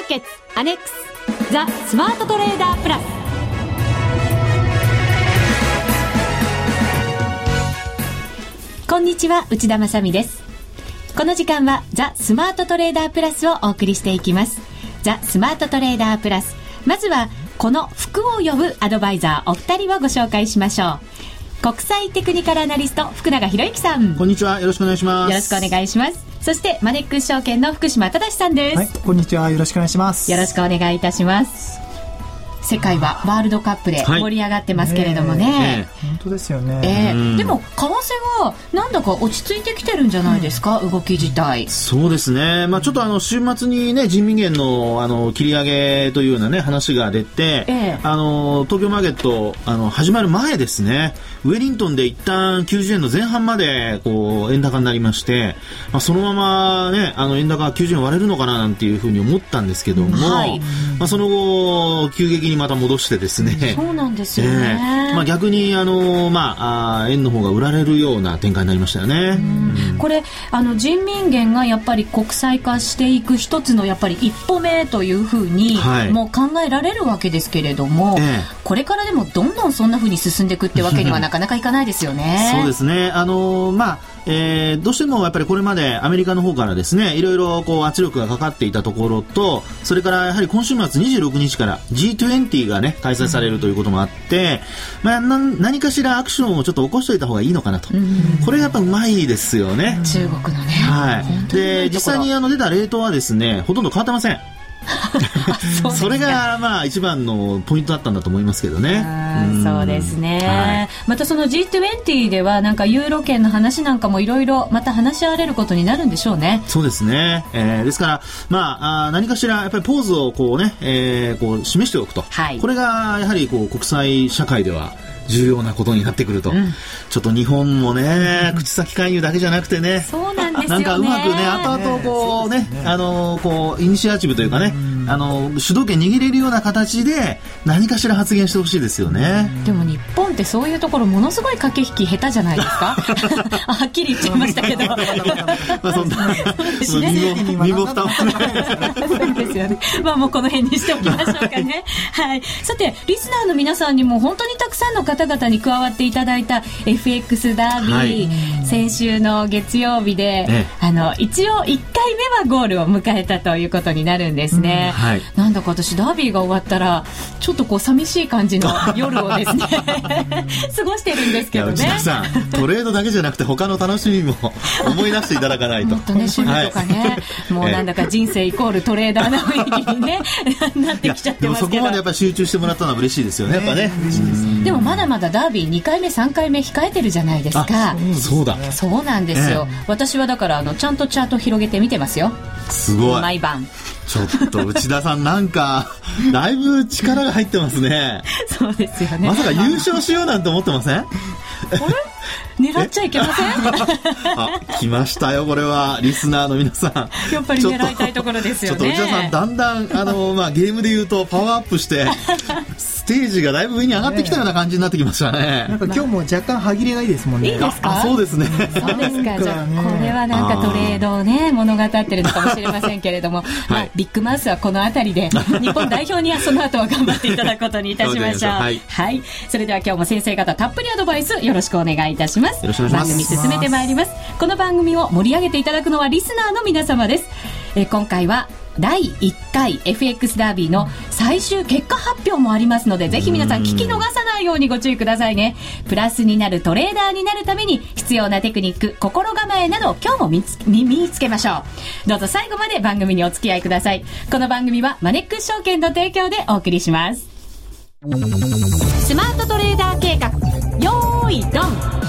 ーケッツアネックスザ・スマートトレーダープラス。こんにちは内田まさです。この時間はザ・スマートトレーダープラスをお送りしていきます。ザ・スマートトレーダープラス。まずはこの服を呼ぶアドバイザーお二人をご紹介しましょう。国際テクニカルアナリスト福永博之さん。こんにちは。よろしくお願いします。よろしくお願いします。そしてマネックス証券の福島正さんです、はい、こんにちは。よろしくお願いします。よろしくお願いいたします世界はワールドカップで盛り上がってますけれどもね、はいね本当ですよね、えー、でも為替はなんだか落ち着いてきてるんじゃないですか、うん、動き自体。そうですね、まあ、ちょっとあの週末にね人民元のあの切り上げというようなね話が出て、えー、あの東京マーケットあの始まる前ですね。ウェリントンで一旦90円の前半までこう円高になりまして、まあ、そのままねあの円高90円割れるのかななんていうふうに思ったんですけども、はい、まあ、その後急激にまた戻してですね、そうなんですよね、えー、まあ、逆にあの、まあ、あ円の方が売られるような展開になりましたよね、うん、これあの人民元がやっぱり国際化していく一つのやっぱり一歩目というふうに、はい、もう考えられるわけですけれども、えー、これからでもどんどんそんなふうに進んでいくってわけにはなかなかいかないですよね。そうですね。あのまあえー、どうしてもやっぱりこれまでアメリカの方からですねいろいろこう圧力がかかっていたところとそれからやはり今週末26日から G20 がね開催されるということもあって、まあ、何かしらアクションをちょっと起こしておいた方がいいのかなと、これやっぱうまいですよね。中国のね、はい、で実際にあの出たレートはですねほとんど変わってません それがまあ一番のポイントだったんだと思いますけどね。そうですね、はい、またその G20 ではなんかユーロ圏の話なんかもいろいろまた話し合われることになるんでしょうね。そうですね。えー、ですからまああ何かしらやっぱりポーズをこうね、えー、こう示しておくと、はい、これがやはりこう国際社会では重要なことになってくると、うん、ちょっと日本もね、口先勧誘だけじゃなくてね、そうなんですよ、ね、なんかうまくね、後々こうね、あのこうイニシアチブというかね、あの主導権握れるような形で何かしら発言してほしいですよね。でも日本ってそういうところものすごい駆け引き下手じゃないですか？はっきり言っちゃいましたけど。まあそんな、身も蓋もそうですよね。まあもうこの辺にしておきましょうかね。はい。さてリスナーの皆さんにも本当にたくさんの方々に加わっていただいた FX ダービー、はい、先週の月曜日で、ね、あの一応1回目はゴールを迎えたということになるんですね。はい、なんだか私ダービーが終わったらちょっとこう寂しい感じの夜をですね 過ごしてるんですけどね。さんトレードだけじゃなくて他の楽しみも 思い出していただかないと。もっとね趣味とかね、はい、もうなんだか人生イコールトレーダーな雰囲気にね なってきちゃってますけど。そこまでやっぱり集中してもらったのは嬉しいですよねやっぱね、でもまだまだダービー2回目3回目控えてるじゃないですか。そうだ。そうなんですよ、私はだからあのちゃんとチャート広げて見てますよ。すごい。毎晩ちょっと内田さんなんか だいぶ力が入ってますね。そうですよね。まさか優勝しようなんて思ってません？狙っちゃいけません？あ来ましたよこれは。リスナーの皆さん。やっぱり狙いたいところですよね。ちょっと内田さんだんだんあの、まあ、ゲームで言うとパワーアップしてス テージがだいぶ上に上がってきたような感じになってきましたね。なんか今日も若干歯切れがいいですもんね。いいですか？そうですね。そうですか。じゃあこれはなんかトレードをね物語ってるのかもしれませんけれども、まあ、ビッグマウスはこの辺りで 日本代表にはその後は頑張っていただくことにいたしましょう。はい、はい、それでは今日も先生方たっぷりアドバイスよろしくお願いいたします。よろしくお願いします。番組進めてまいります。この番組を盛り上げていただくのはリスナーの皆様です、え今回は第1回 FX ダービーの最終結果発表もありますのでぜひ皆さん聞き逃さないようにご注意くださいね。プラスになるトレーダーになるために必要なテクニック心構えなど今日も身につけましょう。どうぞ最後まで番組にお付き合いください。この番組はマネックス証券の提供でお送りします。スマートトレーダー計画。よーいドン。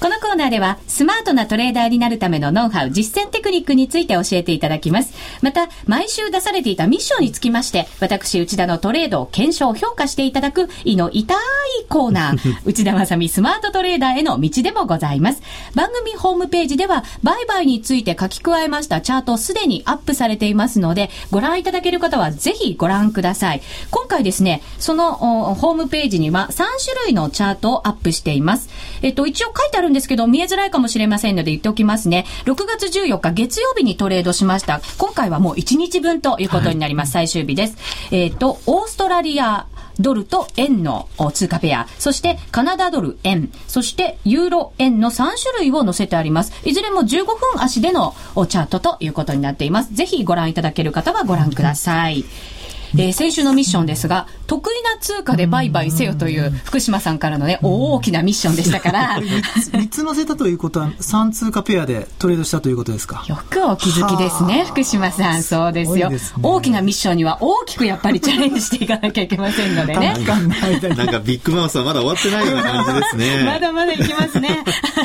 このコーナーでは、スマートなトレーダーになるためのノウハウ、実践テクニックについて教えていただきます。また、毎週出されていたミッションにつきまして、私、内田のトレードを検証、評価していただく、胃の痛いコーナー、内田まさみスマートトレーダーへの道でもございます。番組ホームページでは、売買について書き加えましたチャートすでにアップされていますので、ご覧いただける方はぜひご覧ください。今回ですね、そのホームページには3種類のチャートをアップしています。えっと、一応書いてあるんですけど、見えづらいかもしれませんので言っておきますね。6月14日月曜日にトレードしました。今回はもう1日分ということになります。はい、最終日です。えっ、ー、と、オーストラリア、ドルと円の通貨ペア、そしてカナダドル円、そしてユーロ円の3種類を載せてあります。いずれも15分足でのチャートということになっています。ぜひご覧いただける方はご覧ください。えー、先週のミッションですが、得意な通貨で売買せよという福島さんからのね、大きなミッションでしたから。3つ載せたということは、3通貨ペアでトレードしたということですか？よくお気づきですね、福島さん。そうですよ、ね、大きなミッションには大きくやっぱりチャレンジしていかなきゃいけませんのでね。なんかビッグマウスはまだ終わってないような感じですね。まだまだいきますね。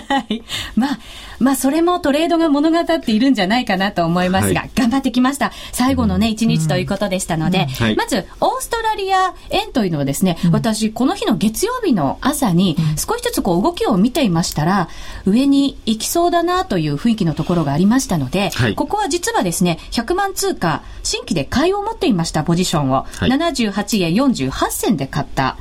はい。まあ、まあ、それもトレードが物語っているんじゃないかなと思いますが、はい、頑張ってきました。最後のね、一日ということでしたので、はい、まず、オーストラリア円というのはですね、私、この日の月曜日の朝に、少しずつこう動きを見ていましたら、上に行きそうだなという雰囲気のところがありましたので、はい、ここは実はですね、100万通貨、新規で買いを持っていましたポジションを、はい、78円48銭で買った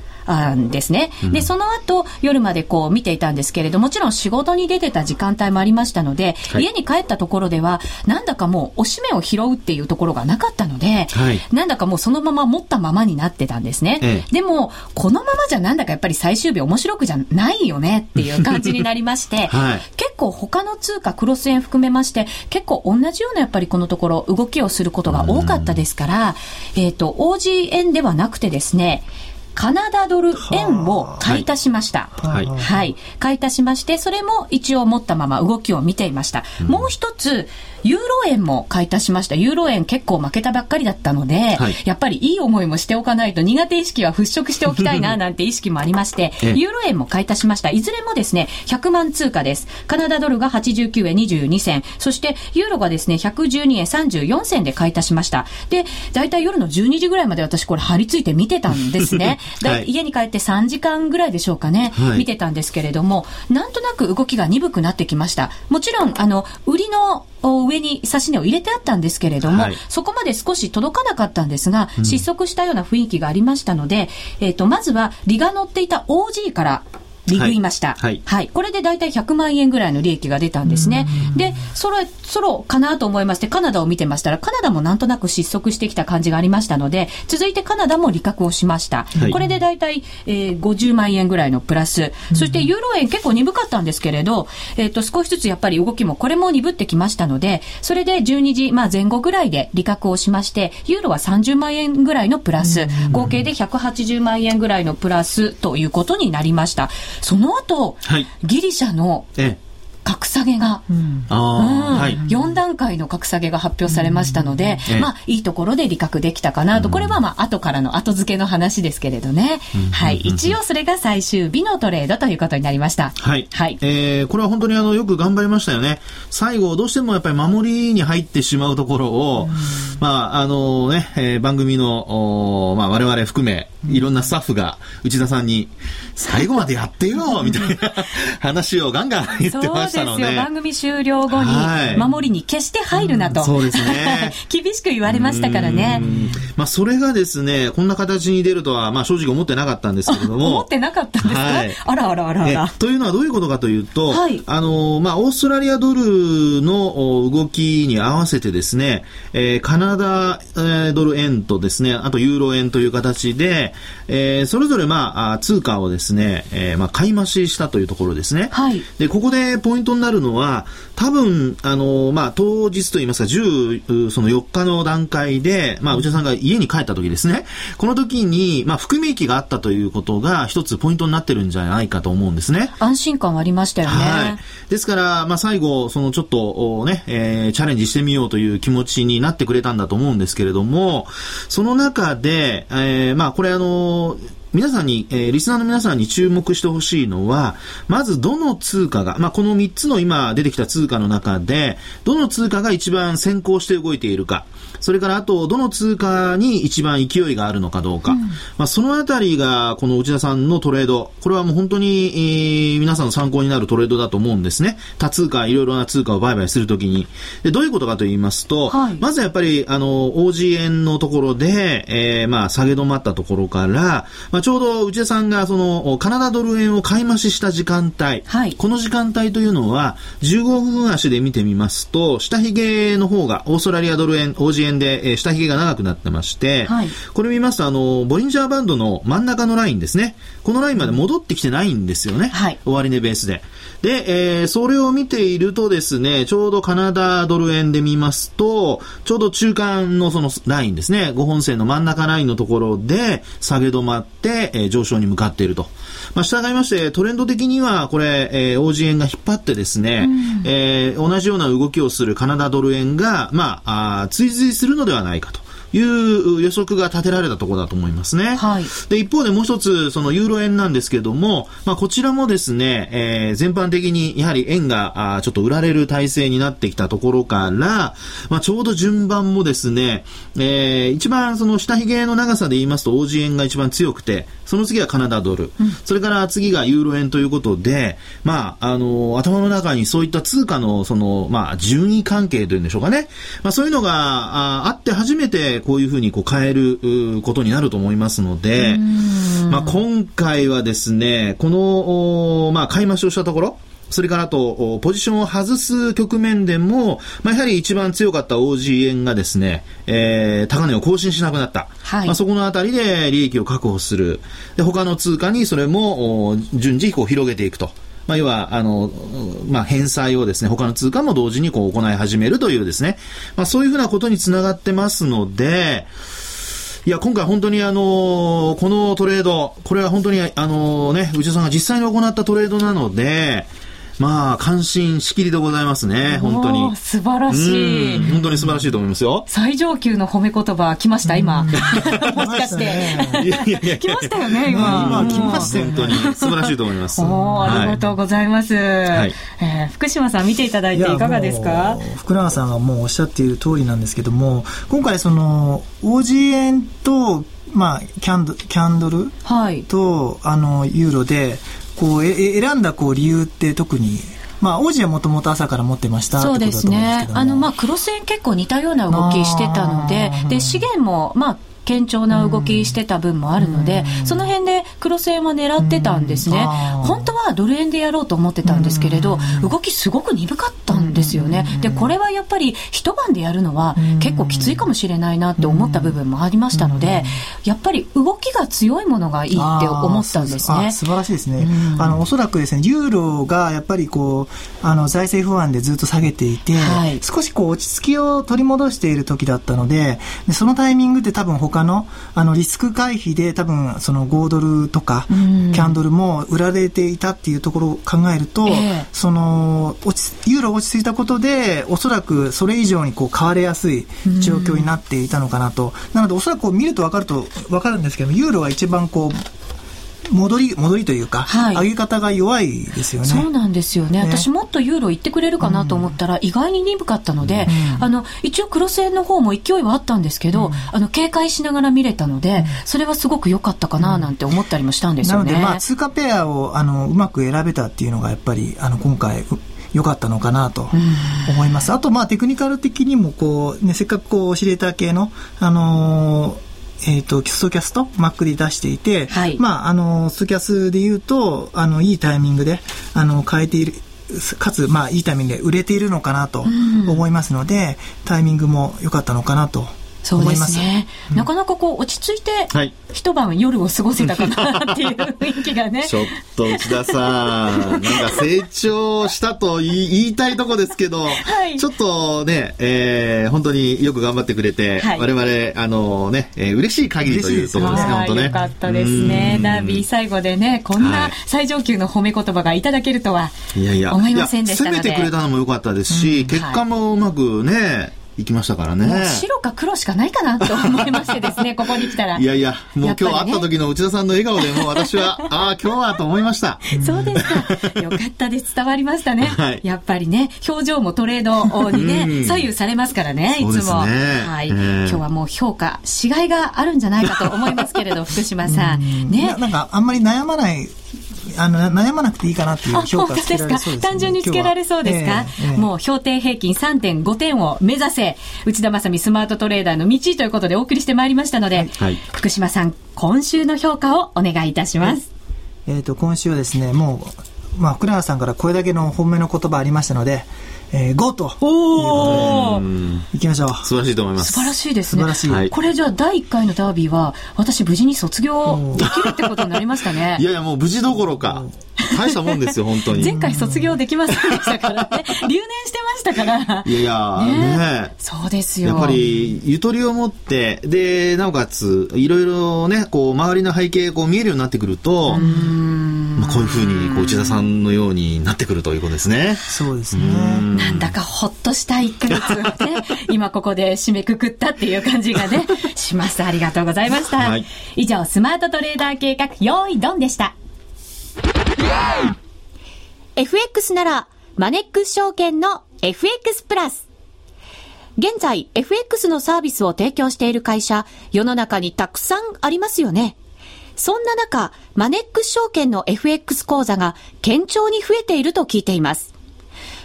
んですね。で、その後、夜までこう見ていたんですけれども、もちろん仕事に出てた時間帯もありましたので、はい、家に帰ったところでは、なんだかもう、おしめを拾うっていうところがなかったので、はい、なんだかもうそのまま持ったままになってたんですね。ええ、でも、このままじゃなんだかやっぱり最終日面白くじゃないよねっていう感じになりまして、はい、結構他の通貨、クロス円含めまして、結構同じようなやっぱりこのところ動きをすることが多かったですから、えっ、ー、と、OG 円ではなくてですね、カナダドル円を買い足しました。はい。はい。買い足しまして、それも一応持ったまま動きを見ていました。うん、もう一つ、ユーロ円も買い足しました。ユーロ円結構負けたばっかりだったので、はい、やっぱりいい思いもしておかないと苦手意識は払拭しておきたいな、なんて意識もありまして、ユーロ円も買い足しました。いずれもですね、100万通貨です。カナダドルが89円22銭、そしてユーロがですね、112円34銭で買い足しました。で、だいたい夜の12時ぐらいまで私これ張り付いて見てたんですね。はい、家に帰って3時間ぐらいでしょうかね、はい、見てたんですけれども、なんとなく動きが鈍くなってきました。もちろん、あの、売りの上に指し値を入れてあったんですけれども、はい、そこまで少し届かなかったんですが、失速したような雰囲気がありましたので、えっ、ー、と、まずは、利が乗っていた OG から利食いました。はい。はい。これで大体100万円ぐらいの利益が出たんですね。で、そろそろかなと思いまして、カナダを見てましたら、カナダもなんとなく失速してきた感じがありましたので、続いてカナダも利確をしました。はい、これで大体、えー、50万円ぐらいのプラス。そしてユーロ円結構鈍かったんですけれど、えっ、ー、と、少しずつやっぱり動きもこれも鈍ってきましたので、それで12時、まあ前後ぐらいで利確をしまして、ユーロは30万円ぐらいのプラス、合計で180万円ぐらいのプラスということになりました。その後、はい、ギリシャの格下げが、うん。はい、4段階の格下げが発表されましたので、うん、まあ、いいところで利確できたかなと、これはまあ、後からの後付けの話ですけれどね。はい。一応それが最終日のトレードということになりました。はい。はい。えー、これは本当にあの、よく頑張りましたよね。最後、どうしてもやっぱり守りに入ってしまうところを、まあ、あのね、えー、番組の、おまあ、我々含め、いろんなスタッフが内田さんに、最後までやってよみたいな 話をガンガン言ってましたので。そうですよ。番組終了後に、守りに決して入るなと。そうですね。厳しく言われましたからね。まあ、それがですね、こんな形に出るとは、まあ、正直思ってなかったんですけれども。思ってなかったんですか、はい、あらあらあらあら。というのはどういうことかというと、はい、あの、まあ、オーストラリアドルの動きに合わせてですね、えー、カナダ、えー、ドル円とですね、あとユーロ円という形で、えー、それぞれまあ、通貨をですね、えー、まあ、買い増ししたというところですね。はい。で、ここでポイントになるのは、多分、あの、まあ、当日といいますか、10、その4日の段階で、まあ、内田さんが家に帰った時ですね、この時に、まあ、含み益があったということが、一つポイントになってるんじゃないかと思うんですね。安心感ありましたよね。はい。ですから、まあ、最後、そのちょっと、ね、えー、チャレンジしてみようという気持ちになってくれたんだと思うんですけれども、その中で、えー、まあ、これあの、皆さんに、えー、リスナーの皆さんに注目してほしいのは、まずどの通貨が、まあ、この3つの今出てきた通貨の中で、どの通貨が一番先行して動いているか。それからあと、どの通貨に一番勢いがあるのかどうか。うん、まあ、そのあたりが、この内田さんのトレード。これはもう本当に、えー、皆さんの参考になるトレードだと思うんですね。多通貨、いろいろな通貨を売買するときに。で、どういうことかと言いますと、はい、まずやっぱり、あの、OG 円のところで、えー、まあ、下げ止まったところから、まあ、ちょうど内田さんがそのカナダドル円を買い増しした時間帯、はい、この時間帯というのは15分足で見てみますと下髭の方がオーストラリアドル円、オーで、えー、下髭が長くなってまして、はい、これ見ますとあのボリンジャーバンドの真ん中のラインですね。このラインまで戻ってきてないんですよね。はい、終値ベースで。で、えー、それを見ているとですね、ちょうどカナダドル円で見ますと、ちょうど中間のそのラインですね、5本線の真ん中ラインのところで下げ止まって、えー、上昇に向かっていると。まあ、従いまして、トレンド的には、これ、えー、OG 円が引っ張ってですね、うん、えー、同じような動きをするカナダドル円が、まあ、あ追随するのではないかと。いう予測が立てられたところだと思いますね。はい、で一方でもう一つ、そのユーロ円なんですけども、まあ、こちらもですね、えー、全般的にやはり円があちょっと売られる体制になってきたところから、まあ、ちょうど順番もですね、えー、一番その下髭の長さで言いますと、オージー円が一番強くて、その次はカナダドル、うん、それから次がユーロ円ということで、まあ、あの、頭の中にそういった通貨の、その、まあ、順位関係というんでしょうかね。まあ、そういうのがああって初めて、こういうふうにこう変えることになると思いますので、まあ、今回はですね、この、まあ、買い増しをしたところ、それからあと、ポジションを外す局面でも、まあ、やはり一番強かった OG 円がですね、えー、高値を更新しなくなった。はい、まあ、そこのあたりで利益を確保する。で、他の通貨にそれも順次こう広げていくと。まあ、要は、あの、まあ、返済をですね、他の通貨も同時にこう行い始めるというですね、まあ、そういうふうなことにつながってますので、いや、今回本当にあのこのトレード、これは本当にあのね、内田さんが実際に行ったトレードなので、まあ、感心しきりでございますね、本当に。素晴らしい。本当に素晴らしいと思いますよ。最上級の褒め言葉来ました、今。もしかして。いやいやいや。来ましたよね、今。今来ました、本当に。素晴らしいと思います。おありがとうございます。はい、えー、福島さん見ていただいていかがですか？福永さんがもうおっしゃっている通りなんですけども、今回その、OG 円と、まあ、キャンドキャンドルと、はい、あのユーロでこうえ選んだこう理由って特にまあ、王子はもともと朝から持ってましたそうですね。あの、まあ、クロス円結構似たような動きしてたので、で、資源も、まあ、堅調な動きしてた分もあるので、その辺で黒線は狙ってたんですね。本当はドル円でやろうと思ってたんですけれど、動きすごく鈍かったんですよね。で、これはやっぱり一晩でやるのは結構きついかもしれないなって思った部分もありましたので、やっぱり動きが強いものがいいって思ったんですね。素晴らしいですね。あの、おそらくですね、ユーロがやっぱりこう、あの、財政不安でずっと下げていて、はい、少しこう落ち着きを取り戻している時だったので、でそのタイミングで多分他他のあのリスク回避で多分その5ドルとかキャンドルも売られていたっていうところを考えると、えー、そのユーロ落ち着いたことでおそらくそれ以上にこう買われやすい状況になっていたのかなと。なのでおそらく見ると分かると分かるんですけどユーロが一番こう戻り、戻りというか、はい、上げ方が弱いですよね。そうなんですよね。ね私もっとユーロ行ってくれるかなと思ったら、意外に鈍かったので、うん、あの、一応クロス円の方も勢いはあったんですけど、うん、あの、警戒しながら見れたので、それはすごく良かったかななんて思ったりもしたんですよね。なので、まあ、通貨ペアを、あの、うまく選べたっていうのが、やっぱり、あの、今回、良かったのかなと思います。あと、まあ、テクニカル的にも、こう、ね、せっかくこう、オシレーター系の、あのーえっ、ー、と、ストキャスト Mac で出していて、はい、まあ、あの、ストキャスで言うと、あの、いいタイミングで、あの、変えている、かつ、まあ、いいタイミングで売れているのかなと思いますので、うん、タイミングも良かったのかなとそうですね、うん、なかなかこう落ち着いて、一晩夜を過ごせたかなっていう雰囲気がね。ちょっと内田さん なんか成長したと言い言いたいとこですけど、はい、ちょっとね、えー、本当によく頑張ってくれて、はい、我々あのね、えー、嬉しい限りというところですね本当ね。よかったですね。ダービー最後でねこんな最上級の褒め言葉がいただけるとは思いませんでしたので。攻めてくれたのも良かったですし、結果もうまくね行きましたからね。白か黒しかないかなと思いましてですね、ここに来たら。いやいや、もう今日会った時の内田さんの笑顔でもう私は、ああ、今日はと思いました。そうですか。よかったです。伝わりましたね。はい、やっぱりね、表情もトレードにね、左右されますからね、いつも。ね、はい、えー、今日はもう評価、しがいがあるんじゃないかと思いますけれど、福島さん。ね。なんか、あんまり悩まないあの悩まなくていいかなっていう評価つけられそうです、ね、単純につけられそうですか、えーえー、もう評定平均3.5点を目指せ。内田正美スマートトレーダーの道ということでお送りしてまいりましたので、はい、福島さん今週の評価をお願いいたします、はい、えっ、ー、と今週はですねもうまあ福永さんからこれだけの本命の言葉ありましたのでえー、5と。おおいきましょう。素晴らしいと思います。素晴らしいですね。素晴らしい、はい、これじゃあ第1回のダービーは私無事に卒業できるってことになりましたね。いやいやもう無事どころか。大したもんですよ本当に。前回卒業できませんでしたからね。留年してましたから。いやいやね。ね。そうですよ。やっぱりゆとりを持ってでなおかついろいろねこう周りの背景こう見えるようになってくるとまあ、こういうふうにこう内田さんのようになってくるということですねそうですねなんだかほっとした1か月をね、今ここで締めくくったっていう感じがね、します。ありがとうございました。はい、以上、スマートトレーダー計画、用意ドンでした。FX なら、マネックス証券の FX プラス。現在、FX のサービスを提供している会社、世の中にたくさんありますよね。そんな中、マネックス証券の FX 講座が堅調に増えていると聞いています。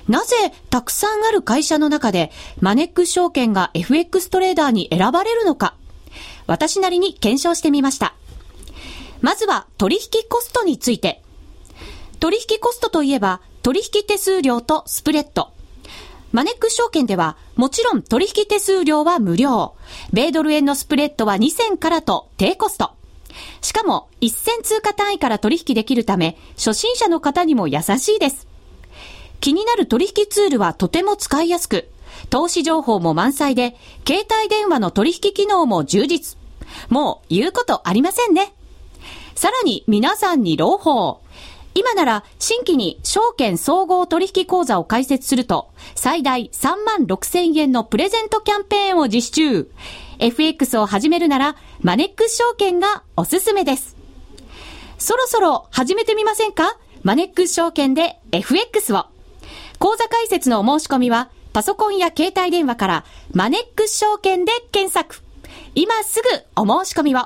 なぜたくさんある会社の中でマネックス証券が FX トレーダーに選ばれるのか、私なりに検証してみました。まずは取引コストについて。取引コストといえば取引手数料とスプレッド。マネックス証券ではもちろん取引手数料は無料。米ドル円のスプレッドは2000からと低コスト。しかも1000通貨単位から取引できるため初心者の方にも優しいです。気になる取引ツールはとても使いやすく、投資情報も満載で、携帯電話の取引機能も充実。もう言うことありませんね。さらに皆さんに朗報。今なら新規に証券総合取引口座を開設すると、最大3万6千円のプレゼントキャンペーンを実施中。FX を始めるなら、マネックス証券がおすすめです。そろそろ始めてみませんか？マネックス証券で FX を。口座開設のお申し込みは、パソコンや携帯電話から、マネックス証券で検索。今すぐお申し込みを。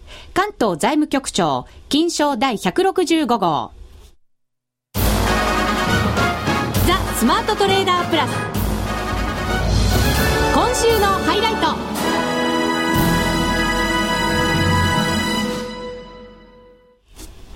関東財務局長、金賞第165号。ザ・スマートトレーダープラス。今週のハイライト。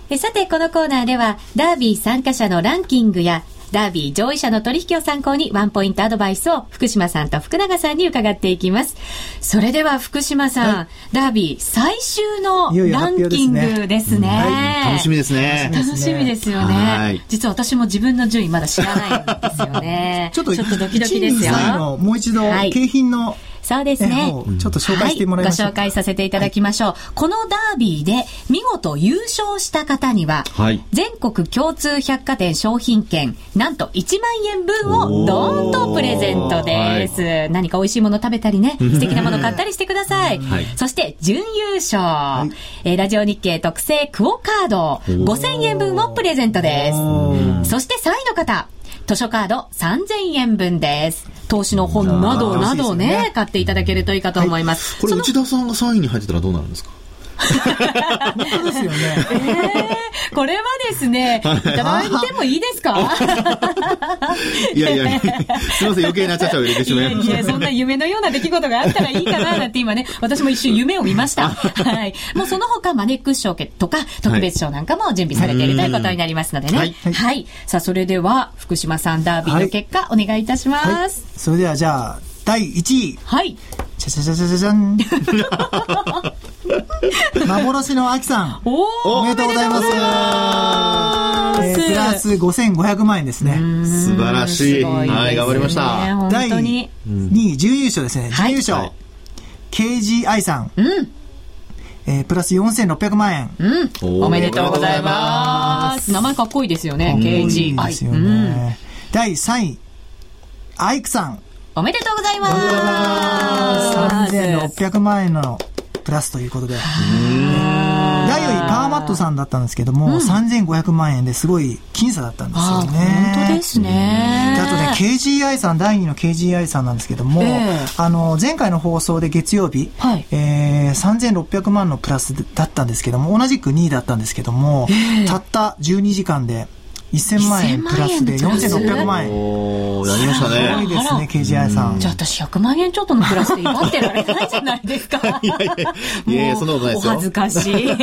えさて、このコーナーでは、ダービー参加者のランキングや、ダービー上位者の取引を参考にワンポイントアドバイスを福島さんと福永さんに伺っていきます。それでは福島さん、はい、ダービー最終のランキングですね。はい、楽しみですね。楽しみですよね。実は私も自分の順位まだ知らないんですよね。ちょっとちょっとドキドキですよ。もう一度、景品のそうですね。ちょっと紹介してもらいましょう、はい、ご紹介させていただきましょう。はい、このダービーで見事優勝した方には、はい、全国共通百貨店商品券、なんと1万円分をドー。ンとプレゼントです。何か美味しいもの食べたりね、素敵なもの買ったりしてくださ い。そして準優勝、はい、えー、ラジオ日経特製クオカード5000円分をプレゼントです。そして3位の方、図書カード3000円分です。投資の本などなどね、ね買っていただけるといいかと思います。はい、これ内田さんが3位に入ってたらどうなるんですか？本当ですよね。えー、これはですね、いただいてもいいですか？いやいや、すみません、余計なちゃちゃを入れてしまいました。いやいや、そんな夢のような出来事があったらいいかな、なんて今ね、私も一瞬夢を見ました。はい。もうその他、マネックス賞とか、特別賞なんかも準備されているということになりますのでね。はい。はい、さあ、それでは、福島さんダービーの結果、お願いいたします。はい、それでは、じゃあ、第1位。はい。じゃじゃじゃじゃじゃん。幻のアキさん。おおめでとうございます。えー、プラス5500万円ですね。素晴らしい。はい、頑張りました。第2位、準優勝ですね。準優勝。KGI さん。うん。えー、プラス4600万円。うん。おめでとうございます。ます。名前かっこいいですよね。KGI。ですよね。うん、第3位、アイクさん。おめでとうございます。3600万円のプラスということで。第4位、パワーマットさんだったんですけども、うん、3500万円ですごい僅差だったんですよね。本当ですね。あとね、KGI さん、第2の KGI さんなんですけども、えー、あの、前回の放送で月曜日、はい、えー、3600万のプラスだったんですけども、同じく2位だったんですけども、えー、たった12時間で、1000万円プラスで4600万円。おやりましたね。すごいですね、KGI さん。じゃあ私100万円ちょっとのプラスで威張ってられないじゃないですか。いやいや、いやいやそんなことないですよ。お恥ずかしい。やっ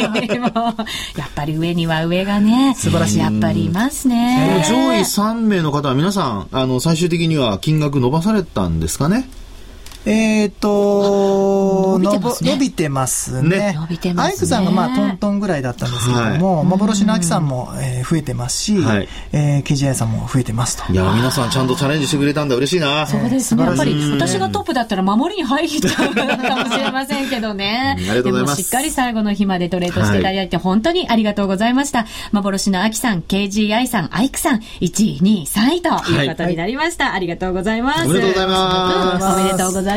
ぱり上には上がね、素晴らしい。やっぱりいますね。上位3名の方は皆さん、あの、最終的には金額伸ばされたんですかね？えっ、ー、と伸びてますね。伸びてますね。伸びてますね。アイクさんがまあトントンぐらいだったんですけども、はい、幻のアキさんも、えー、増えてますし、はい、えー、ケジアさんも増えてますと。いや、皆さんちゃんとチャレンジしてくれたんだ、嬉しいな。そうですね。やっぱり私がトップだったら守りに入っちゃうかもしれませんけどね。ありがとうございます。しっかり最後の日までトレードしていただいて、本当にありがとうございました。幻のアキさん、KGI さん、アイクさん、1位、2位、3位ということになりました。はい、ありがとうございます。おめでとうございます。おめでとうございます。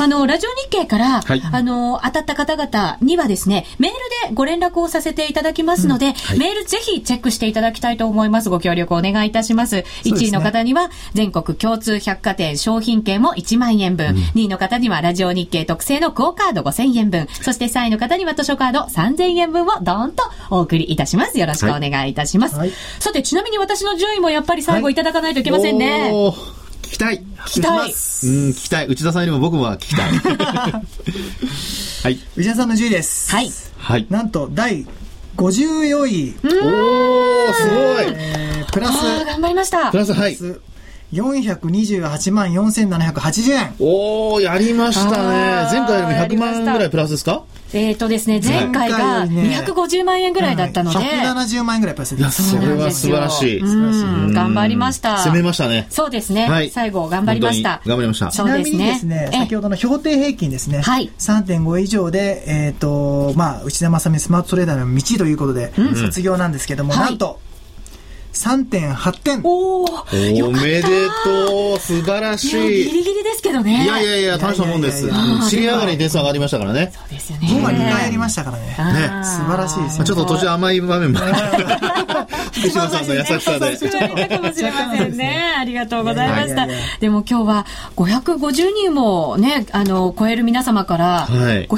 あの、ラジオ日経から、はい、あの、当たった方々にはですね、メールでご連絡をさせていただきますので、うん。はい、メールぜひチェックしていただきたいと思います。ご協力お願いいたします。1位の方には、全国共通百貨店商品券も1万円分、うん、2位の方には、ラジオ日経特製のクオカード5000円分、そして3位の方には図書カード3000円分をドーンとお送りいたします。よろしくお願いいたします。はい、さて、ちなみに私の順位もやっぱり最後い。ただかないといけませんね。聞きたい。聞きたい。うん、聞きたい。内田さんよりも僕も聞きたい。はい。内田さんの10位です。はい。はい。なんと、第54位。おー、すごい。えー、プラス。頑張りました。プラス、はい。428万4780円。おー、やりましたね。前回よりも100万ぐらいプラスですか？えっ、ー、とですね、前回が250万円ぐらいだったので。170万円ぐらいプラスいや、それは素晴らしい。頑張りました。攻めましたね。そうですね。はい、最後頑張りました。頑張りました。ちなみにですね、先ほどの標定平均ですね。はい。3.5以上で、えっ、ー、と、まあ、内田正美スマートトレーダーの道ということで、卒業なんですけども、なんと、3.8点。おおめでとう素晴らしい。ギリギリですけどね。いやいやいや、大したもんです。知り上がりに点数上がりましたからね。そうですよね。5が2回やりましたからね。ね。素晴らしいですちょっと途中甘い場面も。福島さんの優しさで。かもしれませんね。ありがとうございました。でも今日は550人もね、あの、超える皆様から、546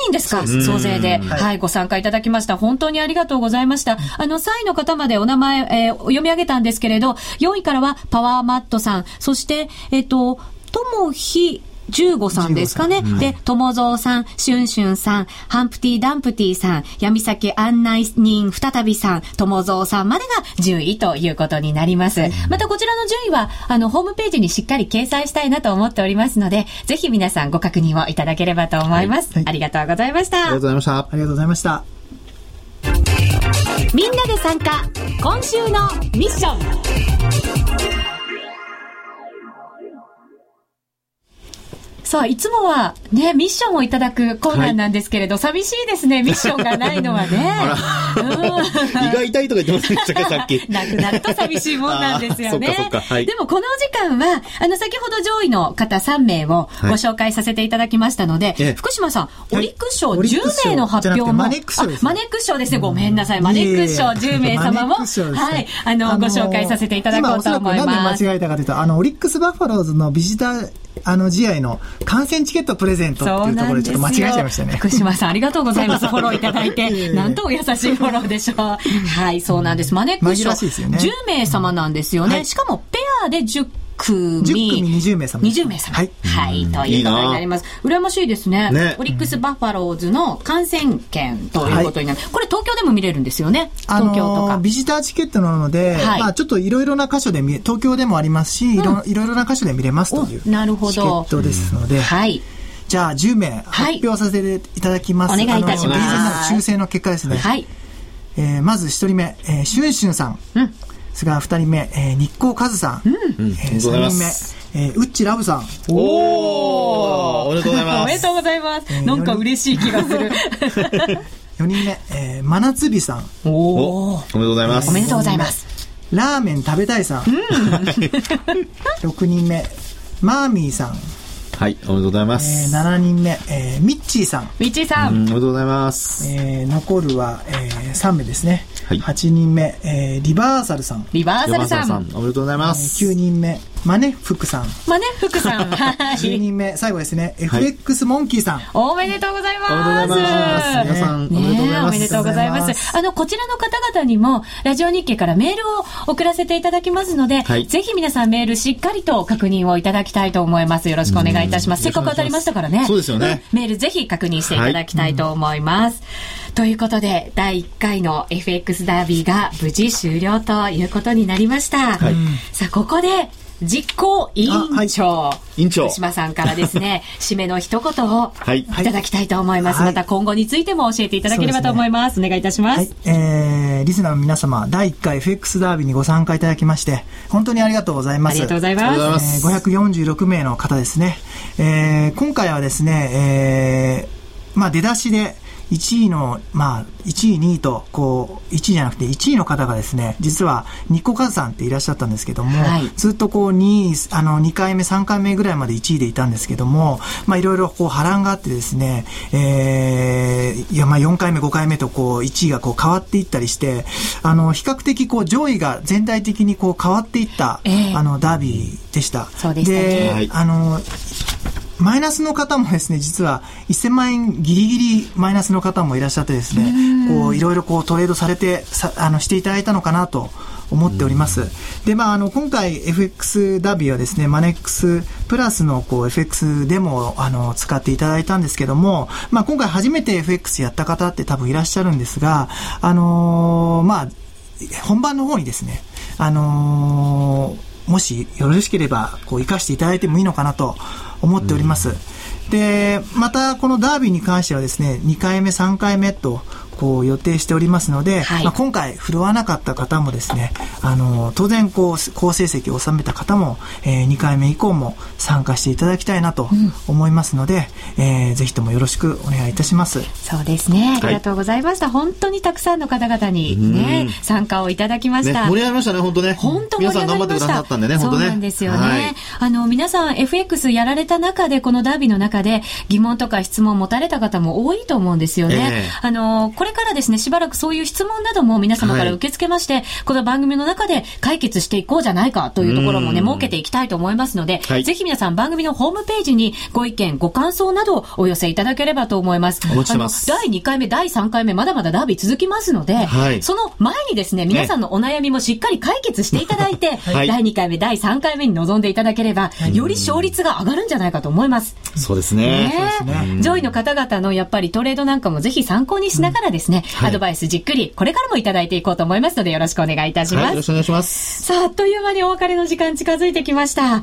人ですか、総勢で、はい、ご参加いただきました。本当にありがとうございました。あの、3位の方までお名前、えー、読み上げたんですけれど、4位からはパワーマットさん、そして、えっ、ー、と、ともひ、十五さんですかね。うん、で、友蔵さん、しゅんしゅんさん、ハンプティ・ダンプティさん、闇先案内人再びさん、友蔵さんまでが10位ということになります。またこちらの順位は、あの、ホームページにしっかり掲載したいなと思っておりますので、ぜひ皆さんご確認をいただければと思います。はいはい、ありがとうございました。ありがとうございました。ありがとうございました。みんなで参加。今週のミッション。さあ、いつもはね、ミッションをいただくコーナーなんですけれど、はい、寂しいですね、ミッションがないのはね。胃が痛いとか言ってませんでしたか、さっき。なくなると寂しいもんなんですよね。はい、でもこのお時間は、あの、先ほど上位の方3名をご紹介させていただきましたので、はい、福島さん、オリックス賞10名の発表も、マネックス賞マネックス賞ですね、ごめんなさい、マネックス賞10名様も、はい、あの、ご紹介させていただこうと思います。なんで間違えたかというと、あの、オリックスバファローズのビジター、あの、試合の観戦チケットプレゼントっていうところでちょっと間違えちゃいましたね。福島さん、ありがとうございます。フォローいただいて。なんとお優しいフォローでしょう。はい、そうなんです。マネックス賞、ね、10名様なんですよね。はい、しかも、ペアで10組。10組20名様。20名様。はい。はい。ということになります。羨ましいですね。ねオリックス・バファローズの観戦券ということになる。はい、これ東京でも見れるんですよね。東京とか。ビジターチケットなので、はい、まあちょっといろいろな箇所で見東京でもありますし、いろいろな箇所で見れますという。なるほど。チケットですので。はい。じゃあ10名発表させていただきます。お願いいたします。抽選の結果ですね。はい。えー、まず1人目、えー、シュンシュンさん。うん。それから2人目、えー、日光和さん。うん。えー、3人目、えー、ウッチラブさん。おおおめでとうございます。おめでとうございます。なんか嬉しい気がする。4人目、えー、真夏日さん。おお。おめでとうございます。おめでとうございます。ラーメン食べたいさん。うん、6人目、マーミーさん。はい、おめでとうございます。えー、7人目、えー、ミッチーさん。ミッチーさん。おめでとうございます。えー、残るは、えー、3名ですね。はい、8人目、えー、リバーサルさん。リバーサルさん。おめでとうございます。えー、9人目、マネフクさん。マネフクさん。10人目、最後ですね、FX モンキーさん。おめでとうございます。おめでとうございます。皆さん、おめでとうございます。おめでとうございます。あの、こちらの方々にも、ラジオ日経からメールを送らせていただきますので、はい、ぜひ皆さんメールしっかりと確認をいただきたいと思います。よろしくお願いいたします。せっかく当たりましたからね。そうですよね。メールぜひ確認していただきたいと思います。ということで、第1回の FX ダービーが無事終了ということになりました。はい、さあ、ここで、実行委員長、はい、委員長福島さんからですね、締めの一言をいただきたいと思います。はい、また今後についても教えていただければと思います。すね、お願いいたします。はい、えー、リスナーの皆様、第1回 FX ダービーにご参加いただきまして、本当にありがとうございます。ありがとうございます。えー、546名の方ですね。えー、今回はですね、えー、まあ出だしで、1位の、まあ、1位、2位と、こう、1位じゃなくて1位の方がですね、実は、日光和さんっていらっしゃったんですけども、はい、ずっとこう、2位、あの、2回目、3回目ぐらいまで1位でいたんですけども、まあ、いろいろこう、波乱があってですね、えー、いや、まあ、4回目、5回目と、こう、1位がこう、変わっていったりして、あの、比較的こう、上位が全体的にこう、変わっていった、えー、あの、ダービーでした。そうでしたね。で、あの、マイナスの方もですね、実は1000万円ギリギリマイナスの方もいらっしゃってですね、こういろいろこうトレードされてさあのしていただいたのかなと思っております。で、まあ、あの、今回 FX ダビーはですね、マネックスプラスのこう FX でもあの使っていただいたんですけども、まあ、今回初めて FX やった方って多分いらっしゃるんですが、あのー、まあ、本番の方にですね、あのー、もしよろしければ、こう、活かしていただいてもいいのかなと思っております。で、またこのダービーに関してはですね、2回目、3回目と、こう予定しておりますので、はい、まあ、今回振るわなかった方もですね、あの、当然こう、好成績を収めた方も、えー、2回目以降も参加していただきたいなと思いますので、うん、えー、ぜひともよろしくお願いいたします。そうですね。ありがとうございました。はい、本当にたくさんの方々にね、参加をいただきました。ね、盛り上がりましたね、本当ね。本当。皆さん頑張ってくださったんでね、本当ね。そうなんですよね。はい、あの、皆さん FX やられた中で、このダービーの中で疑問とか質問を持たれた方も多いと思うんですよね。えー、あの、これからですね、しばらくそういう質問なども皆様から受け付けまして、はい、この番組の中で解決していこうじゃないかというところもね、設けていきたいと思いますので、はい、ぜひ皆さん番組のホームページにご意見、ご感想などお寄せいただければと思います。ます。第2回目、第3回目、まだまだダービー続きますので、はい、その前にですね、皆さんのお悩みもしっかり解決していただいて、はい、第2回目、第3回目に臨んでいただければ、より勝率が上がるんじゃないかと思います。そうですね。ね。上位の方々のやっぱりトレードなんかもぜひ参考にしながらですね、うん、アドバイスじっくり、これからもいただいていこうと思いますので、よろしくお願いいたします。はい、よろしくお願いします。さあ、あっという間にお別れの時間近づいてきました。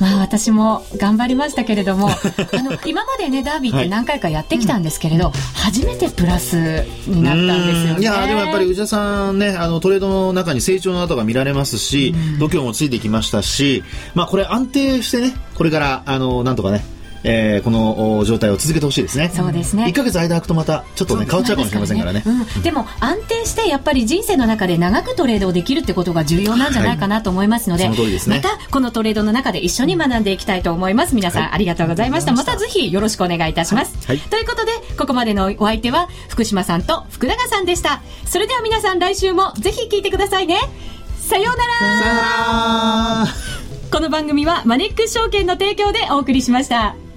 まあ私も頑張りましたけれども、あの、今までね、ダービーって何回かやってきたんですけれど、はい、初めてプラスになったんですよね。いや、でもやっぱり内田さんね、あの、トレードの中に成長の跡が見られますし、度胸もついてきましたし、まあこれ安定してね、これから、あの、なんとかね、えー、この状態を続けてほしいですね。そうですね。1か月間空くとまたちょっとね、変わっちゃうかもしれませんからね。うん、でも安定してやっぱり人生の中で長くトレードをできるってことが重要なんじゃないかなと思いますので、はい、でね、またこのトレードの中で一緒に学んでいきたいと思います。皆さん、はい、ありがとうございました。またぜひよろしくお願いいたします。はい、ということで、ここまでのお相手は福島さんと福永さんでした。それでは皆さん来週もぜひ聞いてくださいね。さようならこの番組はマネックス証券の提供でお送りしました。